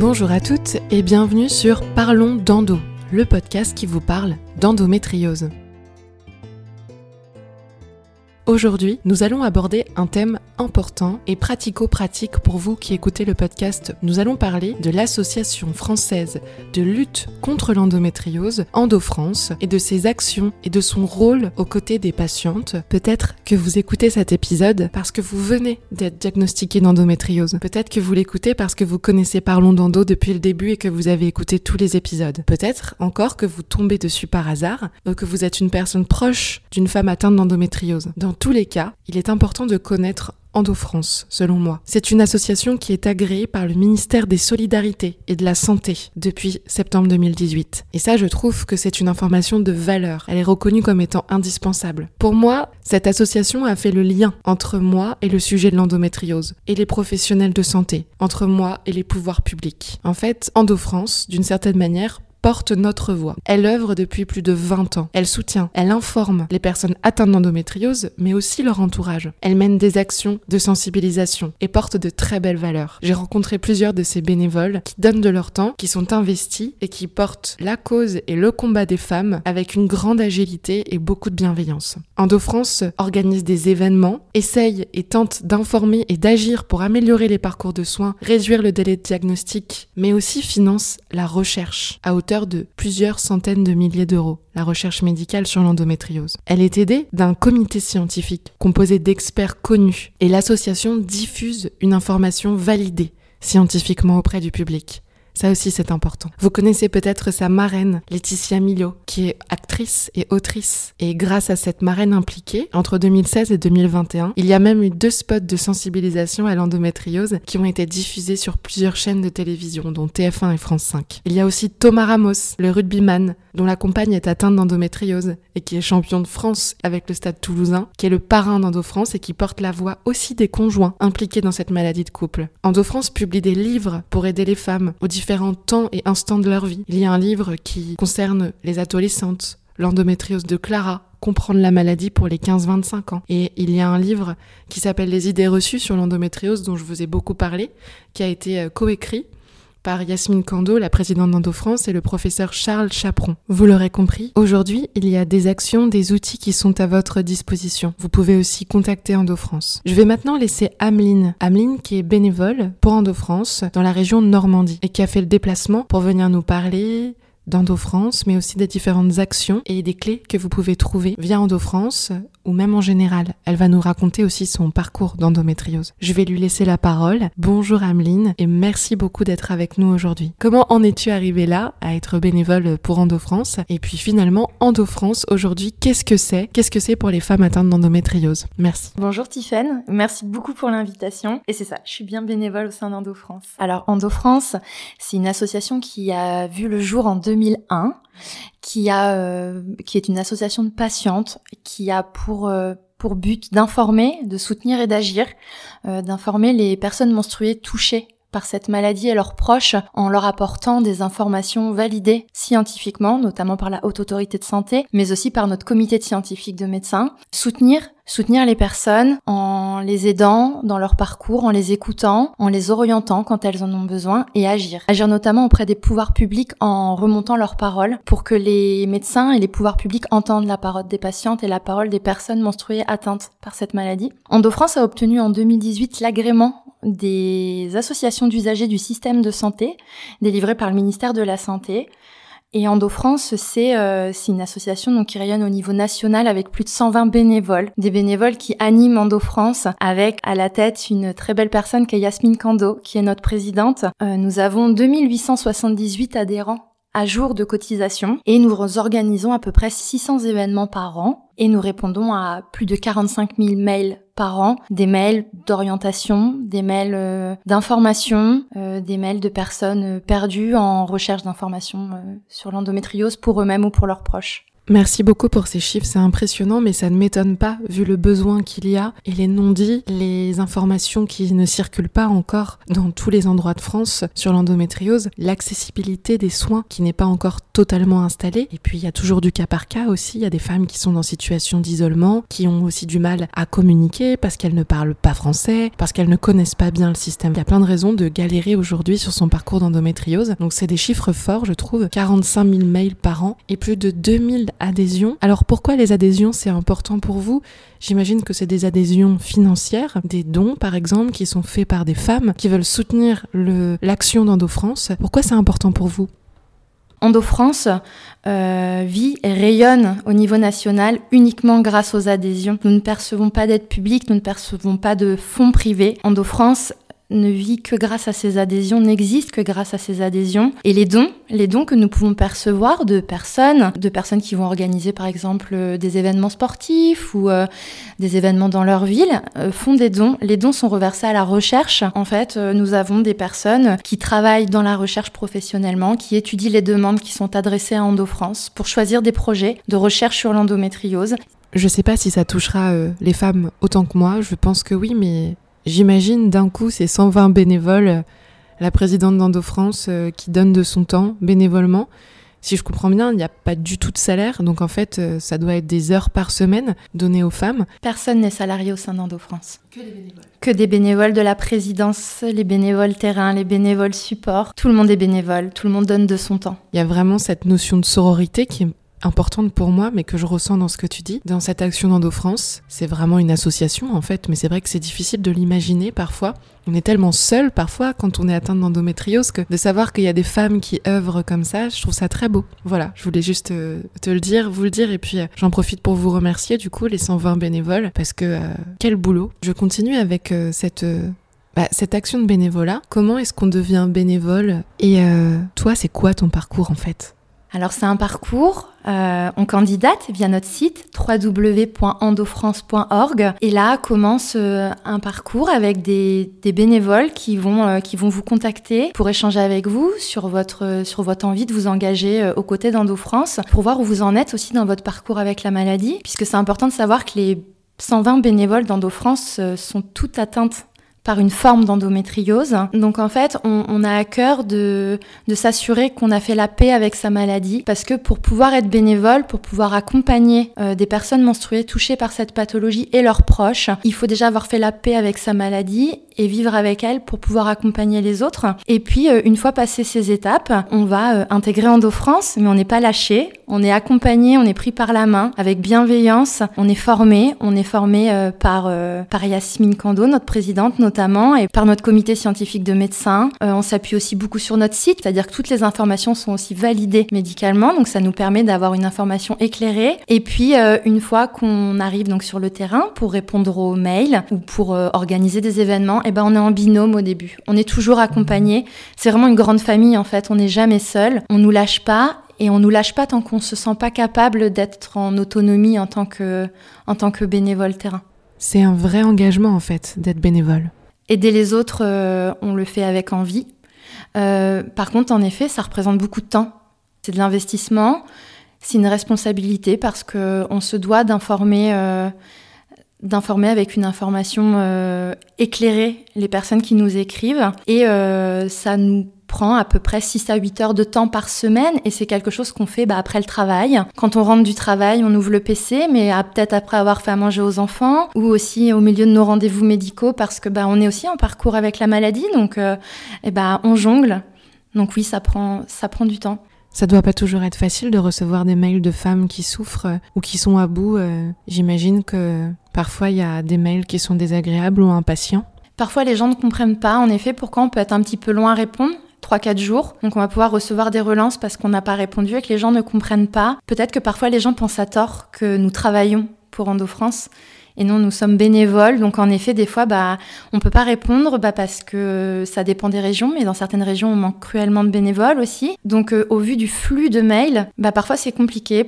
Bonjour à toutes et bienvenue sur Parlons d'endo, le podcast qui vous parle d'endométriose. Aujourd'hui, nous allons aborder un thème important et pratico-pratique pour vous qui écoutez le podcast. Nous allons parler de l'Association française de lutte contre l'endométriose, EndoFrance, et de ses actions et de son rôle aux côtés des patientes. Peut-être que vous écoutez cet épisode parce que vous venez d'être diagnostiqué d'endométriose. Peut-être que vous l'écoutez parce que vous connaissez Parlons d'endo depuis le début et que vous avez écouté tous les épisodes. Peut-être encore que vous tombez dessus par hasard ou que vous êtes une personne proche d'une femme atteinte d'endométriose. Dans tous les cas, il est important de connaître EndoFrance, selon moi. C'est une association qui est agréée par le ministère des Solidarités et de la Santé depuis septembre 2018. Et ça, je trouve que c'est une information de valeur. Elle est reconnue comme étant indispensable. Pour moi, cette association a fait le lien entre moi et le sujet de l'endométriose, et les professionnels de santé, entre moi et les pouvoirs publics. En fait, EndoFrance, d'une certaine manière, porte notre voix. Elle œuvre depuis plus de 20 ans. Elle soutient, elle informe les personnes atteintes d'endométriose, mais aussi leur entourage. Elle mène des actions de sensibilisation et porte de très belles valeurs. J'ai rencontré plusieurs de ces bénévoles qui donnent de leur temps, qui sont investis et qui portent la cause et le combat des femmes avec une grande agilité et beaucoup de bienveillance. EndoFrance organise des événements, essaye et tente d'informer et d'agir pour améliorer les parcours de soins, réduire le délai de diagnostic, mais aussi finance la recherche à hauteur de plusieurs centaines de milliers d'euros, la recherche médicale sur l'endométriose. Elle est aidée d'un comité scientifique composé d'experts connus et l'association diffuse une information validée scientifiquement auprès du public. Ça aussi, c'est important. Vous connaissez peut-être sa marraine, Laetitia Milo, qui est actrice et autrice. Et grâce à cette marraine impliquée, entre 2016 et 2021, il y a même eu deux spots de sensibilisation à l'endométriose qui ont été diffusés sur plusieurs chaînes de télévision, dont TF1 et France 5. Il y a aussi Thomas Ramos, le rugbyman, dont la compagne est atteinte d'endométriose et qui est champion de France avec le stade toulousain, qui est le parrain d'EndoFrance et qui porte la voix aussi des conjoints impliqués dans cette maladie de couple. EndoFrance publie des livres pour aider les femmes aux différents temps et instants de leur vie. Il y a un livre qui concerne les adolescentes, l'endométriose de Clara, comprendre la maladie pour les 15-25 ans. Et il y a un livre qui s'appelle Les idées reçues sur l'endométriose dont je vous ai beaucoup parlé, qui a été euh, coécrit par Yasmine Kando, la présidente d'EndoFrance, et le professeur Charles Chaperon. Vous l'aurez compris, aujourd'hui, il y a des actions, des outils qui sont à votre disposition. Vous pouvez aussi contacter EndoFrance. Je vais maintenant laisser Ameline. Ameline qui est bénévole pour EndoFrance dans la région Normandie et qui a fait le déplacement pour venir nous parler d'EndoFrance, mais aussi des différentes actions et des clés que vous pouvez trouver via EndoFrance ou même en général. Elle va nous raconter aussi son parcours d'endométriose. Je vais lui laisser la parole. Bonjour Ameline et merci beaucoup d'être avec nous aujourd'hui. Comment en es-tu arrivée là à être bénévole pour EndoFrance Et puis finalement, EndoFrance aujourd'hui, qu'est-ce que c'est? Qu'est-ce que c'est pour les femmes atteintes d'endométriose? Merci. Bonjour Tiffaine, merci beaucoup pour l'invitation. Et c'est ça, je suis bien bénévole au sein d'EndoFrance. Alors EndoFrance, c'est une association qui a vu le jour en 2001 qui a euh, qui est une association de patientes qui a pour euh, pour but d'informer, de soutenir et d'agir, euh, d'informer les personnes menstruées touchées par cette maladie et leurs proches en leur apportant des informations validées scientifiquement, notamment par la Haute Autorité de Santé, mais aussi par notre comité de scientifiques de médecins. Soutenir soutenir les personnes en les aidant dans leur parcours, en les écoutant, en les orientant quand elles en ont besoin et agir. Agir notamment auprès des pouvoirs publics en remontant leurs paroles pour que les médecins et les pouvoirs publics entendent la parole des patientes et la parole des personnes menstruées atteintes par cette maladie. EndoFrance a obtenu en 2018 l'agrément des associations d'usagers du système de santé délivré par le ministère de la Santé et EndoFrance, c'est euh, une association qui rayonne au niveau national avec plus de 120 bénévoles. Des bénévoles qui animent EndoFrance avec à la tête une très belle personne qui est Yasmine Kando, qui est notre présidente. Euh, nous avons 2878 adhérents à jour de cotisation et nous organisons à peu près 600 événements par an et nous répondons à plus de 45 000 mails par an, des mails d'orientation, des mails euh, d'information, euh, des mails de personnes perdues en recherche d'informations euh, sur l'endométriose pour eux-mêmes ou pour leurs proches. Merci beaucoup pour ces chiffres, c'est impressionnant, mais ça ne m'étonne pas vu le besoin qu'il y a et les non-dits, les informations qui ne circulent pas encore dans tous les endroits de France sur l'endométriose, l'accessibilité des soins qui n'est pas encore totalement installée. Et puis il y a toujours du cas par cas aussi, il y a des femmes qui sont dans situation d'isolement, qui ont aussi du mal à communiquer parce qu'elles ne parlent pas français, parce qu'elles ne connaissent pas bien le système. Il y a plein de raisons de galérer aujourd'hui sur son parcours d'endométriose. Donc c'est des chiffres forts, je trouve. 45 000 mails par an et plus de 2000 adhésions. Alors pourquoi les adhésions c'est important pour vous? J'imagine que c'est des adhésions financières, des dons par exemple qui sont faits par des femmes qui veulent soutenir l'action d'EndoFrance. Pourquoi c'est important pour vous? EndoFrance euh, vit et rayonne au niveau national uniquement grâce aux adhésions. Nous ne percevons pas d'aide publique, nous ne percevons pas de fonds privés. EndoFrance ne vit que grâce à ses adhésions, n'existe que grâce à ses adhésions. Et les dons, les dons que nous pouvons percevoir de personnes, de personnes qui vont organiser par exemple euh, des événements sportifs ou euh, des événements dans leur ville, euh, font des dons. Les dons sont reversés à la recherche. En fait, nous avons des personnes qui travaillent dans la recherche professionnellement, qui étudient les demandes qui sont adressées à EndoFrance pour choisir des projets de recherche sur l'endométriose. Je ne sais pas si ça touchera les femmes autant que moi, je pense que oui, mais J'imagine d'un coup ces 120 bénévoles, la présidente d'Endo-France euh, qui donne de son temps bénévolement. Si je comprends bien, il n'y a pas du tout de salaire, donc en fait, euh, ça doit être des heures par semaine données aux femmes. Personne n'est salarié au sein d'Endo-France. Que des bénévoles. Que des bénévoles de la présidence, les bénévoles terrain, les bénévoles support. Tout le monde est bénévole, tout le monde donne de son temps. Il y a vraiment cette notion de sororité qui est importante pour moi, mais que je ressens dans ce que tu dis. Dans cette action d'Endo-France, c'est vraiment une association en fait, mais c'est vrai que c'est difficile de l'imaginer parfois. On est tellement seul parfois quand on est atteint d'endométriose que de savoir qu'il y a des femmes qui œuvrent comme ça, je trouve ça très beau. Voilà, je voulais juste euh, te, le dire, vous le dire, et puis euh, j'en profite pour vous remercier du coup, les 120 bénévoles, parce que euh, quel boulot. Je continue avec cette... Bah, cette action de bénévolat, comment est-ce qu'on devient bénévole? Et toi, c'est quoi ton parcours en fait? Alors c'est un parcours, euh, on candidate via notre site www.endofrance.org et là commence euh, un parcours avec des, bénévoles qui vont, euh, qui vont vous contacter pour échanger avec vous sur votre, sur votre envie de vous engager aux côtés d'EndoFrance pour voir où vous en êtes aussi dans votre parcours avec la maladie puisque c'est important de savoir que les 120 bénévoles d'EndoFrance sont toutes atteintes par une forme d'endométriose. Donc en fait, on, a à cœur de, s'assurer qu'on a fait la paix avec sa maladie, parce que pour pouvoir être bénévole, pour pouvoir accompagner euh, des personnes menstruées touchées par cette pathologie et leurs proches, il faut déjà avoir fait la paix avec sa maladie et vivre avec elle pour pouvoir accompagner les autres. Et puis, euh, une fois passé ces étapes, on va euh, intégrer EndoFrance, mais on n'est pas lâché, on est accompagné, on est pris par la main avec bienveillance, on est formé, on est formé par, par Yasmine Kando, notre présidente, et par notre comité scientifique de médecins. Euh, on s'appuie aussi beaucoup sur notre site, c'est-à-dire que toutes les informations sont aussi validées médicalement, donc ça nous permet d'avoir une information éclairée. Et puis euh, une fois qu'on arrive donc sur le terrain pour répondre aux mails ou pour euh, organiser des événements, et eh ben on est en binôme au début. On est toujours accompagné. C'est vraiment une grande famille en fait. On n'est jamais seul. On nous lâche pas et on nous lâche pas tant qu'on se sent pas capable d'être en autonomie en tant que en tant que bénévole terrain. C'est un vrai engagement en fait d'être bénévole. Aider les autres, euh, on le fait avec envie. Euh, par contre, en effet, ça représente beaucoup de temps. C'est de l'investissement, c'est une responsabilité parce qu'on se doit d'informer, euh, d'informer avec une information éclairée les personnes qui nous écrivent. Et ça nous prend à peu près 6 à 8 heures de temps par semaine et c'est quelque chose qu'on fait bah, après le travail. Quand on rentre du travail, on ouvre le PC, mais peut-être après avoir fait à manger aux enfants ou aussi au milieu de nos rendez-vous médicaux parce que bah, on est aussi en parcours avec la maladie, donc et euh, eh bah, on jongle. Donc oui, ça prend, ça prend du temps. Ça doit pas toujours être facile de recevoir des mails de femmes qui souffrent euh, ou qui sont à bout. Euh. J'imagine que parfois il y a des mails qui sont désagréables ou impatients. Parfois, les gens ne comprennent pas, en effet, pourquoi on peut être un petit peu loin à répondre. 3-4 jours. Donc on va pouvoir recevoir des relances parce qu'on n'a pas répondu et que les gens ne comprennent pas. Peut-être que parfois les gens pensent à tort que nous travaillons pour EndoFrance Et non, nous sommes bénévoles. Donc en effet, des fois, bah, on peut pas répondre bah, parce que ça dépend des régions, mais dans certaines régions, on manque cruellement de bénévoles aussi. Donc euh, au vu du flux de mails, bah, parfois c'est compliqué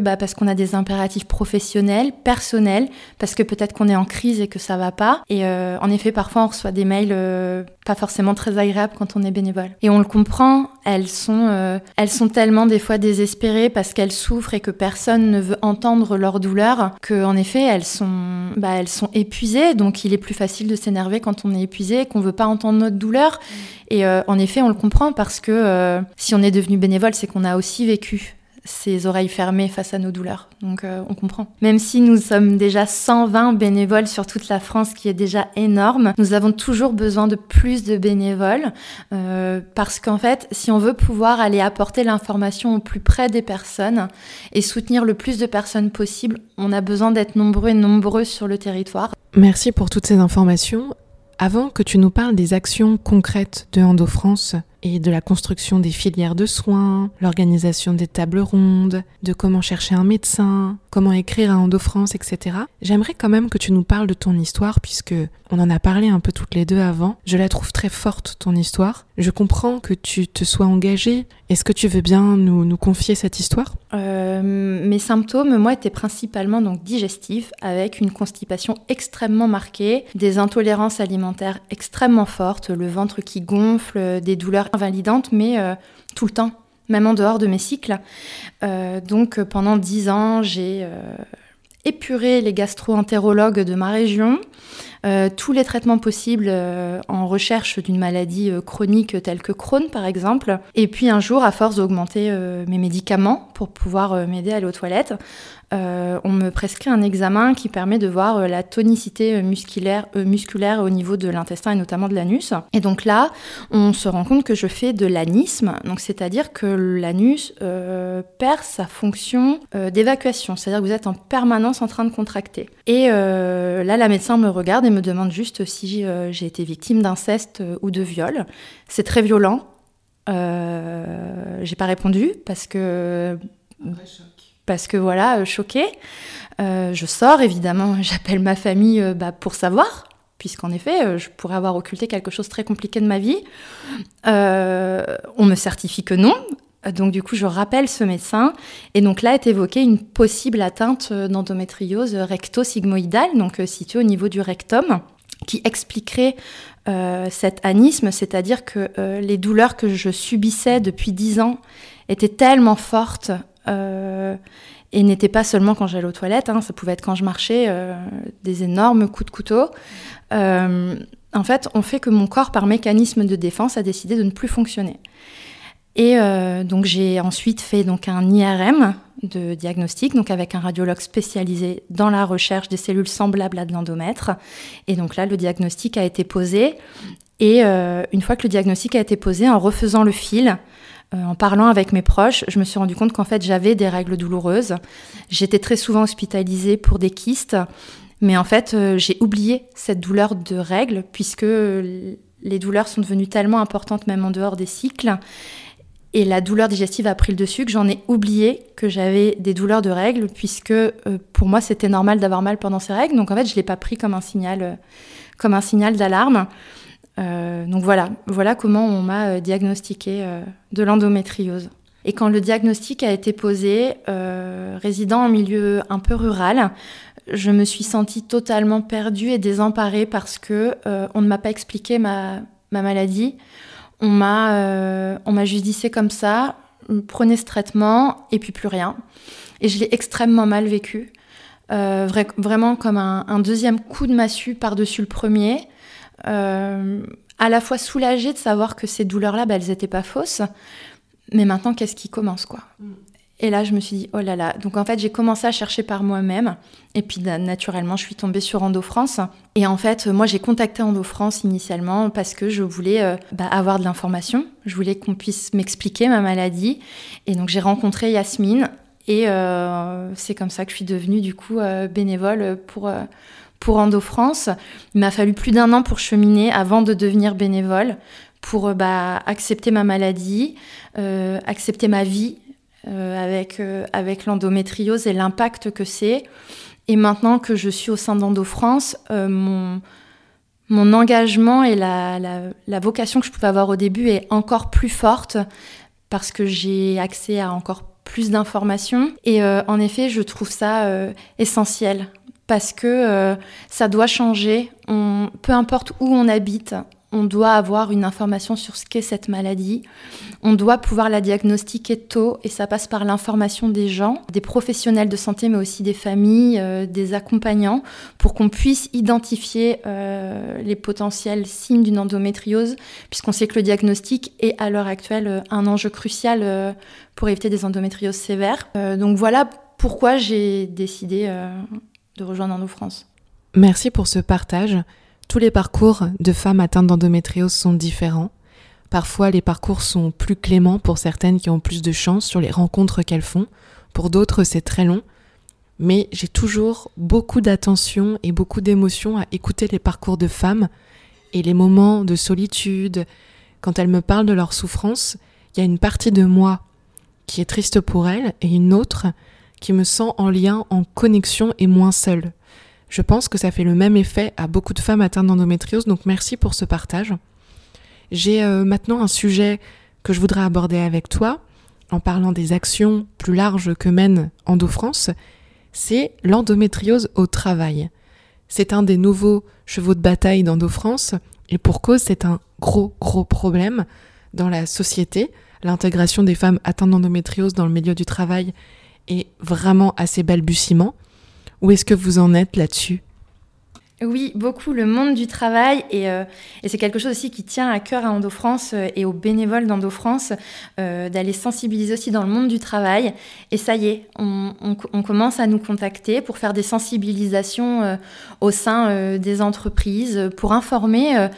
bah, parce qu'on a des impératifs professionnels, personnels, parce que peut-être qu'on est en crise et que ça va pas. Et euh, en effet, parfois on reçoit des mails euh, pas forcément très agréables quand on est bénévole. Et on le comprend, elles sont, tellement des fois désespérées parce qu'elles souffrent et que personne ne veut entendre leur douleur que en effet elles sont, bah, elles sont épuisées. Donc il est plus facile de s'énerver quand on est épuisé qu'on veut pas entendre notre douleur. Et en effet, on le comprend parce que si on est devenu bénévole, c'est qu'on a aussi vécu ses oreilles fermées face à nos douleurs. Donc euh, on comprend. Même si nous sommes déjà 120 bénévoles sur toute la France, qui est déjà énorme, nous avons toujours besoin de plus de bénévoles euh, parce qu'en fait, si on veut pouvoir aller apporter l'information au plus près des personnes et soutenir le plus de personnes possible, on a besoin d'être nombreux et nombreuses sur le territoire. Merci pour toutes ces informations. Avant que tu nous parles des actions concrètes de Endo France, et de la construction des filières de soins, l'organisation des tables rondes, de comment chercher un médecin, comment écrire à EndoFrance, etc. J'aimerais quand même que tu nous parles de ton histoire puisque on en a parlé un peu toutes les deux avant. Je la trouve très forte, ton histoire. Je comprends que tu te sois engagée. Est-ce que tu veux bien nous, nous confier cette histoire? Euh, Mes symptômes, moi, étaient principalement donc digestifs, avec une constipation extrêmement marquée, des intolérances alimentaires extrêmement fortes, le ventre qui gonfle, des douleurs invalidantes, mais euh, tout le temps, même en dehors de mes cycles. Euh, donc pendant dix ans, j'ai épuré les gastro-entérologues de ma région. Euh, tous les traitements possibles euh, en recherche d'une maladie euh, chronique telle que Crohn par exemple. Et puis un jour, à force d'augmenter mes médicaments pour pouvoir m'aider à aller aux toilettes, euh, on me prescrit un examen qui permet de voir euh, la tonicité euh, musculaire, musculaire au niveau de l'intestin et notamment de l'anus. Et donc là, on se rend compte que je fais de l'anisme, c'est-à-dire que l'anus perd sa fonction d'évacuation, c'est-à-dire que vous êtes en permanence en train de contracter. Et là, la médecin me regarde et me demande juste si j'ai été victime d'inceste ou de viol. C'est très violent. j'ai pas répondu parce que parce que voilà, euh, choquée. Euh, je sors, évidemment, j'appelle ma famille euh, bah, pour savoir, puisqu'en effet, je pourrais avoir occulté quelque chose de très compliqué de ma vie. on me certifie que non. Donc du coup, je rappelle ce médecin. Et donc là est évoquée une possible atteinte d'endométriose recto-sigmoïdale, donc située au niveau du rectum, qui expliquerait cet anisme, c'est-à-dire que les douleurs que je subissais depuis dix ans étaient tellement fortes euh, et n'était pas seulement quand j'allais aux toilettes, hein, ça pouvait être quand je marchais, euh, des énormes coups de couteau. Euh, en fait, on fait que mon corps, par mécanisme de défense, a décidé de ne plus fonctionner. Et donc j'ai ensuite fait donc un IRM de diagnostic, donc avec un radiologue spécialisé dans la recherche des cellules semblables à de l'endomètre. Et donc là, le diagnostic a été posé. Et une fois que le diagnostic a été posé, en refaisant le fil, en parlant avec mes proches, je me suis rendu compte qu'en fait j'avais des règles douloureuses. J'étais très souvent hospitalisée pour des kystes, mais en fait euh, j'ai oublié cette douleur de règles puisque les douleurs sont devenues tellement importantes même en dehors des cycles. Et la douleur digestive a pris le dessus que j'en ai oublié que j'avais des douleurs de règles puisque euh, pour moi c'était normal d'avoir mal pendant ces règles. Donc en fait je l'ai pas pris comme un signal, comme un signal d'alarme. Euh, donc voilà, voilà comment on m'a euh, diagnostiqué euh, de l'endométriose. Et quand le diagnostic a été posé, résidant en milieu un peu rural, je me suis sentie totalement perdue et désemparée parce que on ne m'a pas expliqué ma, maladie. On m'a on m'a juste comme ça, prenez ce traitement et puis plus rien. Et je l'ai extrêmement mal vécu. vraiment comme un, un, deuxième coup de massue par-dessus le premier. Euh, à la fois soulagée de savoir que ces douleurs-là, bah, elles n'étaient pas fausses. Mais maintenant, qu'est-ce qui commence, quoi? Mm. Et là, je me suis dit, oh là là. Donc, en fait, j'ai commencé à chercher par moi-même. Et puis, naturellement, je suis tombée sur Endo France. Et en fait, moi, j'ai contacté Endo France initialement parce que je voulais euh, bah, avoir de l'information. Je voulais qu'on puisse m'expliquer ma maladie. Et donc, j'ai rencontré Yasmine. Et euh, c'est comme ça que je suis devenue, du coup, bénévole pour pour Endo France. Il m'a fallu plus d'un an pour cheminer avant de devenir bénévole, pour euh, bah, accepter ma maladie, euh, accepter ma vie euh, avec, avec l'endométriose et l'impact que c'est. Et maintenant que je suis au sein d'Endo France, mon, mon engagement et la, la, vocation que je pouvais avoir au début est encore plus forte parce que j'ai accès à encore plus d'informations. Et en effet, je trouve ça essentiel parce que euh, ça doit changer. Peu importe où on habite, on doit avoir une information sur ce qu'est cette maladie. On doit pouvoir la diagnostiquer tôt et ça passe par l'information des gens, des professionnels de santé, mais aussi des familles, euh, des accompagnants, pour qu'on puisse identifier euh, les potentiels signes d'une endométriose, puisqu'on sait que le diagnostic est à l'heure actuelle un enjeu crucial pour éviter des endométrioses sévères. donc voilà pourquoi j'ai décidé de rejoindre nos France. Merci pour ce partage. Tous les parcours de femmes atteintes d'endométriose sont différents. Parfois, les parcours sont plus cléments pour certaines qui ont plus de chance sur les rencontres qu'elles font. Pour d'autres, c'est très long. Mais j'ai toujours beaucoup d'attention et beaucoup d'émotion à écouter les parcours de femmes et les moments de solitude. Quand elles me parlent de leur souffrance, il y a une partie de moi qui est triste pour elles et une autre qui me sent en lien, en connexion et moins seule. Je pense que ça fait le même effet à beaucoup de femmes atteintes d'endométriose, donc merci pour ce partage. J'ai euh, maintenant un sujet que je voudrais aborder avec toi, en parlant des actions plus larges que mène EndoFrance, c'est l'endométriose au travail. C'est un des nouveaux chevaux de bataille d'EndoFrance, et pour cause, c'est un gros, gros problème dans la société. L'intégration des femmes atteintes d'endométriose dans le milieu du travail est vraiment assez balbutiement. Où est-ce que vous en êtes là-dessus? Oui, beaucoup le monde du travail et, euh, et c'est quelque chose aussi qui tient à cœur à EndoFrance euh, et aux bénévoles d'EndoFrance euh, d'aller sensibiliser aussi dans le monde du travail. Et ça y est, on, commence à nous contacter pour faire des sensibilisations au sein des entreprises, pour informer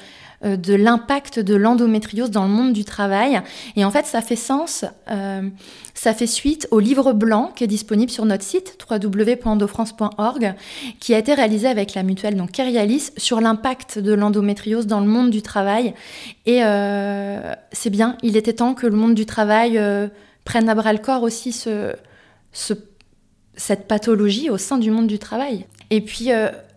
de l'impact de l'endométriose dans le monde du travail. Et en fait, ça fait sens, euh, ça fait suite au livre blanc qui est disponible sur notre site www.endofrance.org, qui a été réalisé avec la mutuelle donc Kerialis sur l'impact de l'endométriose dans le monde du travail. Et euh, c'est bien, il était temps que le monde du travail prenne à bras le corps aussi ce, cette pathologie au sein du monde du travail. Et puis,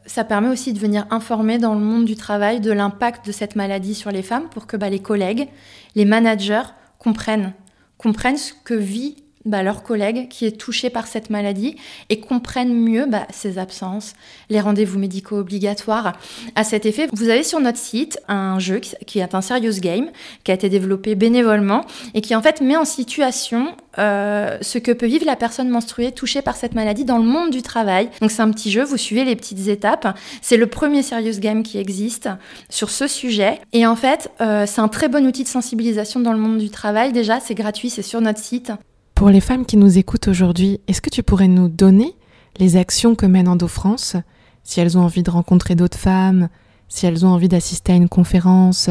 ça permet aussi de venir informer dans le monde du travail de l'impact de cette maladie sur les femmes pour que bah, les collègues, les managers comprennent, comprennent ce que vit bah, leur collègue qui est touché par cette maladie et comprennent mieux bah, ses absences, les rendez-vous médicaux obligatoires. À cet effet, vous avez sur notre site un jeu qui est un serious game qui a été développé bénévolement et qui en fait met en situation euh, ce que peut vivre la personne menstruée touchée par cette maladie dans le monde du travail. Donc c'est un petit jeu, vous suivez les petites étapes. C'est le premier serious game qui existe sur ce sujet. Et en fait, euh, c'est un très bon outil de sensibilisation dans le monde du travail. Déjà, c'est gratuit, c'est sur notre site. Pour les femmes qui nous écoutent aujourd'hui, est-ce que tu pourrais nous donner les actions que mène EndoFrance Si elles ont envie de rencontrer d'autres femmes, si elles ont envie d'assister à une conférence,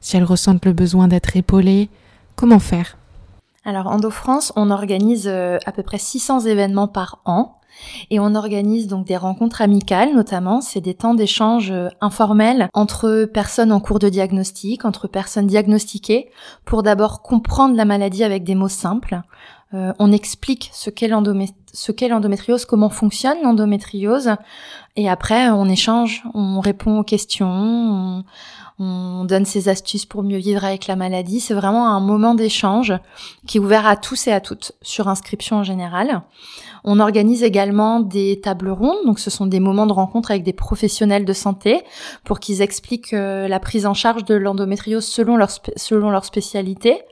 si elles ressentent le besoin d'être épaulées, comment faire? Alors EndoFrance, on organise euh, à peu près 600 événements par an. Et on organise donc des rencontres amicales, notamment. C'est des temps d'échange euh, informels entre personnes en cours de diagnostic, entre personnes diagnostiquées, pour d'abord comprendre la maladie avec des mots simples, euh, on explique ce qu'est l'endométriose, comment fonctionne l'endométriose, et après on échange, on répond aux questions, on, donne ses astuces pour mieux vivre avec la maladie. C'est vraiment un moment d'échange qui est ouvert à tous et à toutes sur inscription en général. On organise également des tables rondes, donc ce sont des moments de rencontre avec des professionnels de santé pour qu'ils expliquent euh, la prise en charge de l'endométriose selon leur, selon leur spécialité.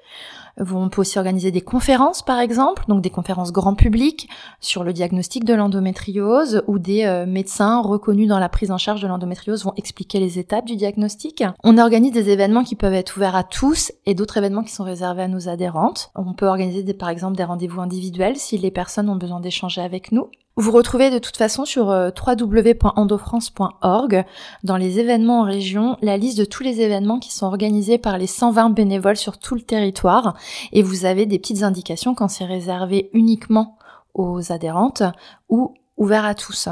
On peut aussi organiser des conférences, par exemple, donc des conférences grand public sur le diagnostic de l'endométriose, où des euh, médecins reconnus dans la prise en charge de l'endométriose vont expliquer les étapes du diagnostic. On organise des événements qui peuvent être ouverts à tous et d'autres événements qui sont réservés à nos adhérentes. On peut organiser par exemple des rendez-vous individuels si les personnes ont besoin d'échanger avec nous. Vous retrouvez de toute façon sur euh, www.endofrance.org dans les événements en région la liste de tous les événements qui sont organisés par les 120 bénévoles sur tout le territoire et vous avez des petites indications quand c'est réservé uniquement aux adhérentes ou ouvert à tous.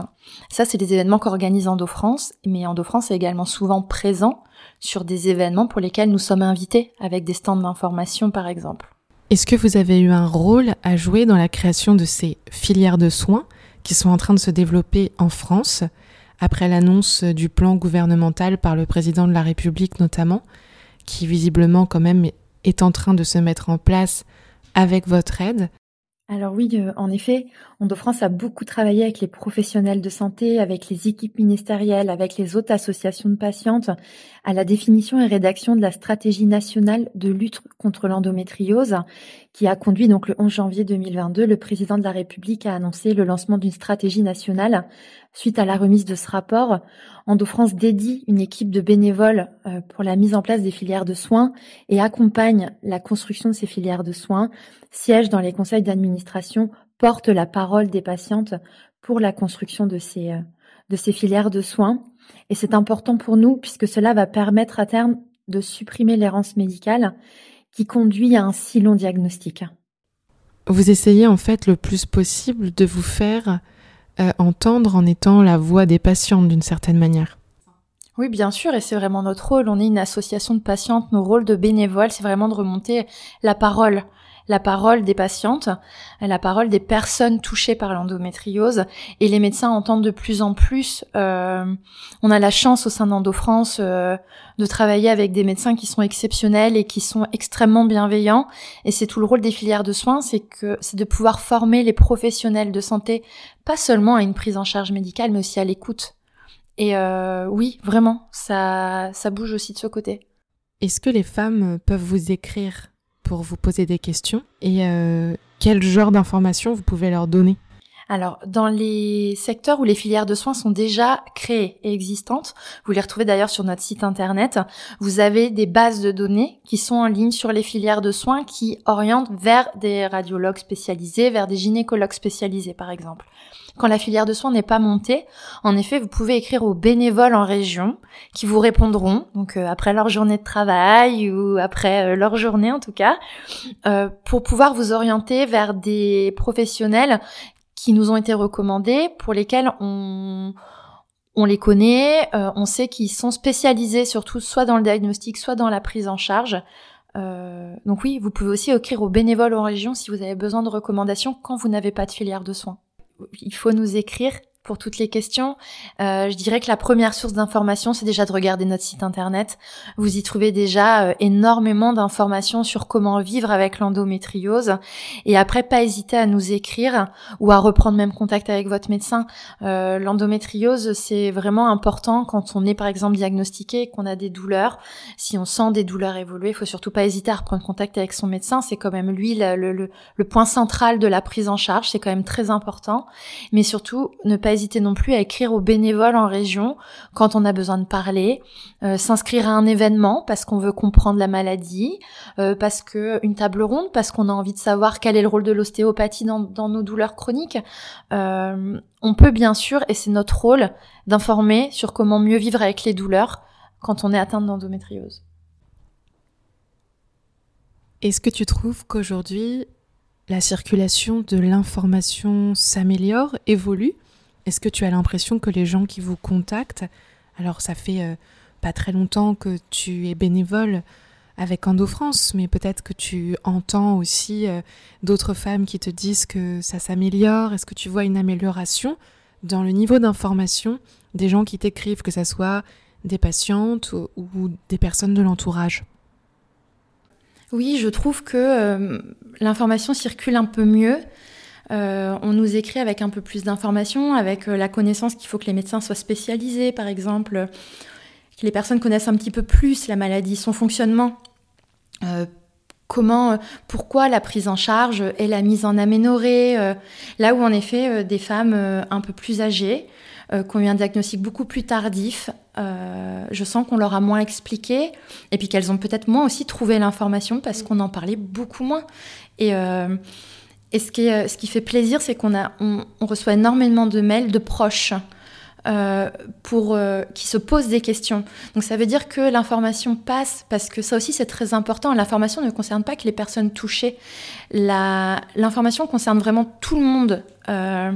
Ça, c'est des événements qu'organise EndoFrance, mais EndoFrance est également souvent présent sur des événements pour lesquels nous sommes invités avec des stands d'information par exemple. Est-ce que vous avez eu un rôle à jouer dans la création de ces filières de soins? Qui sont en train de se développer en France, après l'annonce du plan gouvernemental par le président de la République notamment, qui visiblement quand même est en train de se mettre en place avec votre aide. Alors oui, euh, en effet, Ondo-France a beaucoup travaillé avec les professionnels de santé, avec les équipes ministérielles, avec les autres associations de patientes, à la définition et rédaction de la stratégie nationale de lutte contre l'endométriose, qui a conduit donc le 11 janvier 2022, le président de la République a annoncé le lancement d'une stratégie nationale. Suite à la remise de ce rapport, Endo-France dédie une équipe de bénévoles euh, pour la mise en place des filières de soins et accompagne la construction de ces filières de soins, siège dans les conseils d'administration, porte la parole des patientes pour la construction de ces, euh, de ces filières de soins. Et c'est important pour nous puisque cela va permettre à terme de supprimer l'errance médicale qui conduit à un si long diagnostic. Vous essayez en fait le plus possible de vous faire euh, entendre en étant la voix des patientes d'une certaine manière. Oui, bien sûr, et c'est vraiment notre rôle. On est une association de patientes. Nos rôles de bénévoles, c'est vraiment de remonter la parole la parole des patientes, la parole des personnes touchées par l'endométriose. Et les médecins entendent de plus en plus. Euh, on a la chance au sein d'Endo-France euh, de travailler avec des médecins qui sont exceptionnels et qui sont extrêmement bienveillants. Et c'est tout le rôle des filières de soins, c'est que c'est de pouvoir former les professionnels de santé, pas seulement à une prise en charge médicale, mais aussi à l'écoute. Et euh, oui, vraiment, ça, ça bouge aussi de ce côté. Est-ce que les femmes peuvent vous écrire? Pour vous poser des questions et euh, quel genre d'informations vous pouvez leur donner? Alors, dans les secteurs où les filières de soins sont déjà créées et existantes, vous les retrouvez d'ailleurs sur notre site internet, vous avez des bases de données qui sont en ligne sur les filières de soins qui orientent vers des radiologues spécialisés, vers des gynécologues spécialisés par exemple. Quand la filière de soins n'est pas montée, en effet, vous pouvez écrire aux bénévoles en région qui vous répondront, donc euh, après leur journée de travail ou après euh, leur journée en tout cas, euh, pour pouvoir vous orienter vers des professionnels qui nous ont été recommandés, pour lesquels on, on les connaît, on sait qu'ils sont spécialisés surtout soit dans le diagnostic, soit dans la prise en charge. donc oui, vous pouvez aussi écrire aux bénévoles en région si vous avez besoin de recommandations quand vous n'avez pas de filière de soins il faut nous écrire pour toutes les questions. Euh, je dirais que la première source d'information, c'est déjà de regarder notre site internet. Vous y trouvez déjà euh, énormément d'informations sur comment vivre avec l'endométriose. Et après, pas hésiter à nous écrire ou à reprendre même contact avec votre médecin. Euh, l'endométriose, c'est vraiment important quand on est par exemple diagnostiqué, qu'on a des douleurs. Si on sent des douleurs évoluer, il faut surtout pas hésiter à reprendre contact avec son médecin. C'est quand même lui le, le, le point central de la prise en charge. C'est quand même très important. Mais surtout, ne pas hésiter non plus à écrire aux bénévoles en région quand on a besoin de parler, euh, s'inscrire à un événement parce qu'on veut comprendre la maladie, euh, parce que une table ronde, parce qu'on a envie de savoir quel est le rôle de l'ostéopathie dans, nos douleurs chroniques. Euh, on peut bien sûr, et c'est notre rôle, d'informer sur comment mieux vivre avec les douleurs quand on est atteint d'endométriose. Est-ce que tu trouves qu'aujourd'hui, la circulation de l'information s'améliore, évolue? Est-ce que tu as l'impression que les gens qui vous contactent, alors ça fait euh, pas très longtemps que tu es bénévole avec Endo France, mais peut-être que tu entends aussi euh, d'autres femmes qui te disent que ça s'améliore. Est-ce que tu vois une amélioration dans le niveau d'information des gens qui t'écrivent, que ce soit des patientes ou, des personnes de l'entourage? Oui, je trouve que euh, l'information circule un peu mieux. Euh, on nous écrit avec un peu plus d'informations, avec euh, la connaissance qu'il faut que les médecins soient spécialisés, par exemple, que les personnes connaissent un petit peu plus la maladie, son fonctionnement. Euh, comment, pourquoi la prise en charge et la mise en aménorrhée, là où en effet des femmes un peu plus âgées, qui ont eu un diagnostic beaucoup plus tardif, je sens qu'on leur a moins expliqué, et puis qu'elles ont peut-être moins aussi trouvé l'information parce qu'on en parlait beaucoup moins. Et et ce qui, fait plaisir, c'est qu'on a, on, reçoit énormément de mails de proches euh, pour, euh, qui se posent des questions. Donc ça veut dire que l'information passe, parce que ça aussi c'est très important. L'information ne concerne pas que les personnes touchées. L'information concerne vraiment tout le monde. Euh,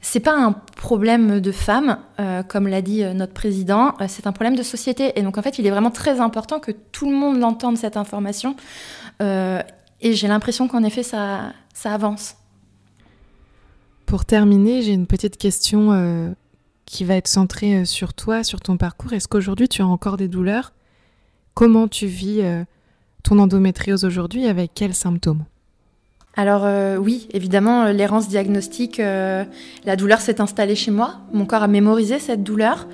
c'est pas un problème de femmes, euh, comme l'a dit notre président, c'est un problème de société. Et donc en fait, il est vraiment très important que tout le monde l'entende cette information. Et j'ai l'impression qu'en effet, ça, ça avance. Pour terminer, j'ai une petite question euh, qui va être centrée euh, sur toi, sur ton parcours. Est-ce qu'aujourd'hui tu as encore des douleurs? Comment tu vis euh, ton endométriose aujourd'hui? Avec quels symptômes? Alors oui, évidemment, l'errance diagnostique, la douleur s'est installée chez moi. Mon corps a mémorisé cette douleur.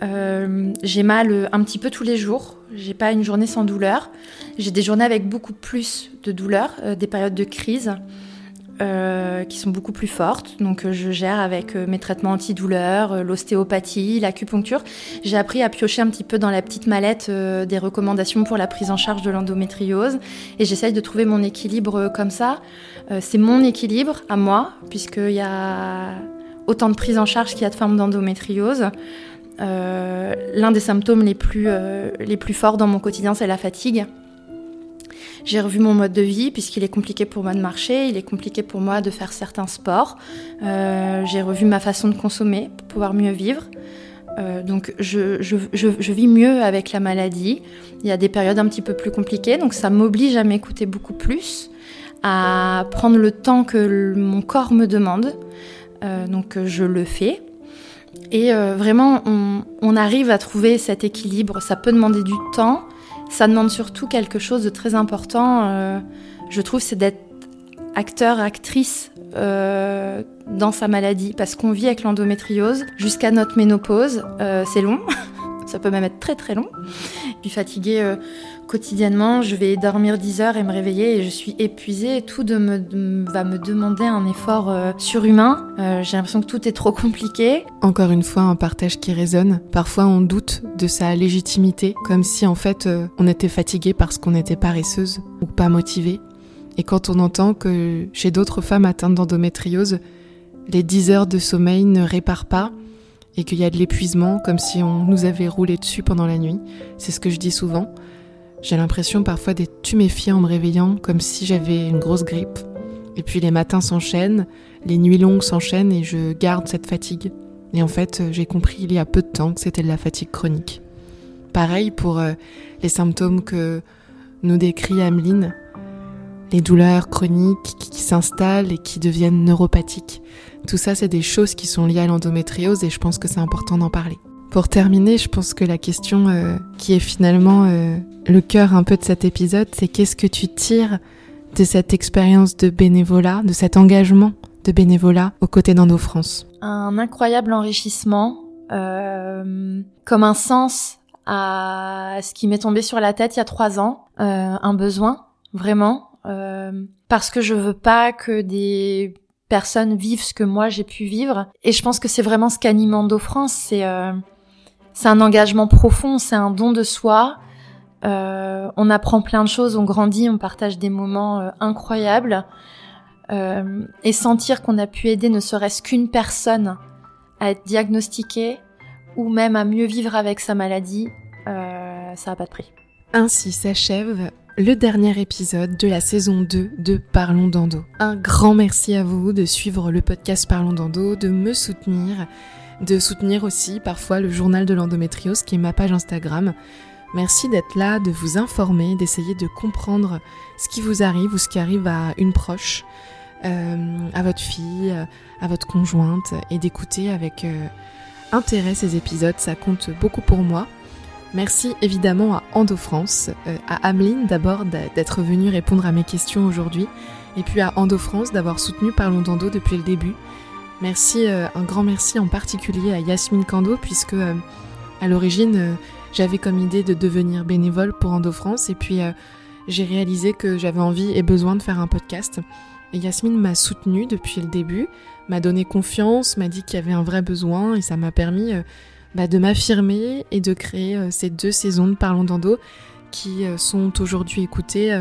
j'ai mal un petit peu tous les jours. J'ai pas une journée sans douleur. J'ai des journées avec beaucoup plus de douleur, des périodes de crise. Euh, qui sont beaucoup plus fortes. Donc euh, je gère avec euh, mes traitements antidouleurs, l'ostéopathie, l'acupuncture. J'ai appris à piocher un petit peu dans la petite mallette des recommandations pour la prise en charge de l'endométriose et j'essaye de trouver mon équilibre comme ça. C'est mon équilibre à moi puisqu'il y a autant de prise en charge qu'il y a de formes d'endométriose. L'un des symptômes les plus, les plus forts dans mon quotidien, c'est la fatigue. J'ai revu mon mode de vie puisqu'il est compliqué pour moi de marcher, il est compliqué pour moi de faire certains sports. Euh, j'ai revu ma façon de consommer pour pouvoir mieux vivre. Euh, donc je, je, je, vis mieux avec la maladie. Il y a des périodes un petit peu plus compliquées, donc ça m'oblige à m'écouter beaucoup plus, à prendre le temps que mon corps me demande. Euh, donc je le fais. Et vraiment, on, arrive à trouver cet équilibre. Ça peut demander du temps, ça demande surtout quelque chose de très important, euh, je trouve, c'est d'être acteur, actrice euh, dans sa maladie, parce qu'on vit avec l'endométriose jusqu'à notre ménopause. Euh, c'est long, ça peut même être très très long. Puis fatiguée quotidiennement, je vais dormir 10 heures et me réveiller et je suis épuisée. tout de me, va me demander un effort euh, surhumain. Euh, j'ai l'impression que tout est trop compliqué. Encore une fois, un partage qui résonne. Parfois, on doute de sa légitimité, comme si en fait euh, on était fatigué parce qu'on était paresseuse ou pas motivé. Et quand on entend que chez d'autres femmes atteintes d'endométriose, les 10 heures de sommeil ne réparent pas et qu'il y a de l'épuisement comme si on nous avait roulé dessus pendant la nuit, c'est ce que je dis souvent. J'ai l'impression parfois d'être tuméfiée en me réveillant, comme si j'avais une grosse grippe. Et puis les matins s'enchaînent, les nuits longues s'enchaînent et je garde cette fatigue. Et en fait, j'ai compris il y a peu de temps que c'était de la fatigue chronique. Pareil pour euh, les symptômes que nous décrit Ameline, les douleurs chroniques qui s'installent et qui deviennent neuropathiques. Tout ça, c'est des choses qui sont liées à l'endométriose et je pense que c'est important d'en parler. Pour terminer, je pense que la question euh, qui est finalement euh, le cœur un peu de cet épisode, c'est qu'est-ce que tu tires de cette expérience de bénévolat, de cet engagement de bénévolat aux côtés d'Endo France? Un incroyable enrichissement, euh, comme un sens à ce qui m'est tombé sur la tête il y a trois ans, un besoin, vraiment, parce que je veux pas que des personnes vivent ce que moi j'ai pu vivre. Et je pense que c'est vraiment ce qu'anime Endo France, c'est c'est un engagement profond, c'est un don de soi. Euh, on apprend plein de choses, on grandit, on partage des moments euh, incroyables. Euh, et sentir qu'on a pu aider ne serait-ce qu'une personne à être diagnostiquée ou même à mieux vivre avec sa maladie, ça n'a pas de prix. Ainsi s'achève le dernier épisode de la saison 2 de Parlons d'Endo. Un grand merci à vous de suivre le podcast Parlons d'Endo, de me soutenir de soutenir aussi parfois le journal de l'endométriose qui est ma page Instagram. Merci d'être là, de vous informer, d'essayer de comprendre ce qui vous arrive ou ce qui arrive à une proche, euh, à votre fille, à votre conjointe et d'écouter avec euh, intérêt ces épisodes, ça compte beaucoup pour moi. Merci évidemment à Endo France, euh, à Ameline d'abord d'être venue répondre à mes questions aujourd'hui, et puis à Endo France d'avoir soutenu Parlons d'Endo depuis le début. Merci, euh, un grand merci en particulier à Yasmine Kando, puisque euh, à l'origine, euh, j'avais comme idée de devenir bénévole pour Endo France, et puis j'ai réalisé que j'avais envie et besoin de faire un podcast. Et Yasmine m'a soutenue depuis le début, m'a donné confiance, m'a dit qu'il y avait un vrai besoin, et ça m'a permis bah, de m'affirmer et de créer ces deux saisons de Parlons d'Endo qui sont aujourd'hui écoutées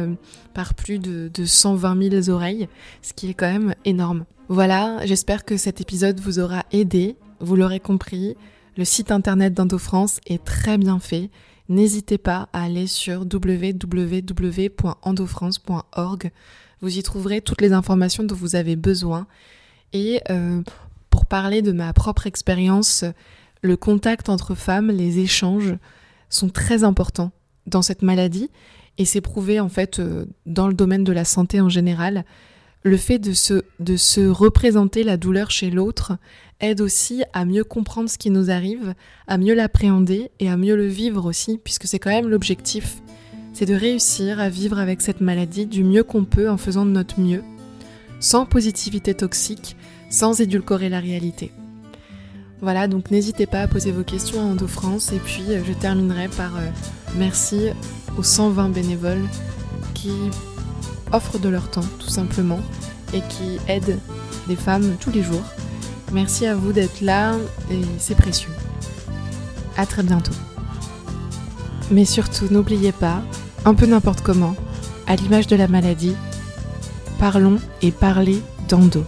par plus de, de 120 000 oreilles, ce qui est quand même énorme. Voilà, j'espère que cet épisode vous aura aidé. Vous l'aurez compris, le site internet d'EndoFrance est très bien fait. N'hésitez pas à aller sur www.endofrance.org. Vous y trouverez toutes les informations dont vous avez besoin. Et euh, pour parler de ma propre expérience, le contact entre femmes, les échanges sont très importants dans cette maladie et c'est prouvé en fait euh, dans le domaine de la santé en général le fait de se, de se représenter la douleur chez l'autre aide aussi à mieux comprendre ce qui nous arrive, à mieux l'appréhender et à mieux le vivre aussi, puisque c'est quand même l'objectif. C'est de réussir à vivre avec cette maladie du mieux qu'on peut en faisant de notre mieux, sans positivité toxique, sans édulcorer la réalité. Voilà, donc n'hésitez pas à poser vos questions à Endo France et puis euh, je terminerai par euh, merci aux 120 bénévoles qui offrent de leur temps tout simplement et qui aident des femmes tous les jours. Merci à vous d'être là et c'est précieux. À très bientôt. Mais surtout, n'oubliez pas, un peu n'importe comment, à l'image de la maladie, parlons et parlez d'endo.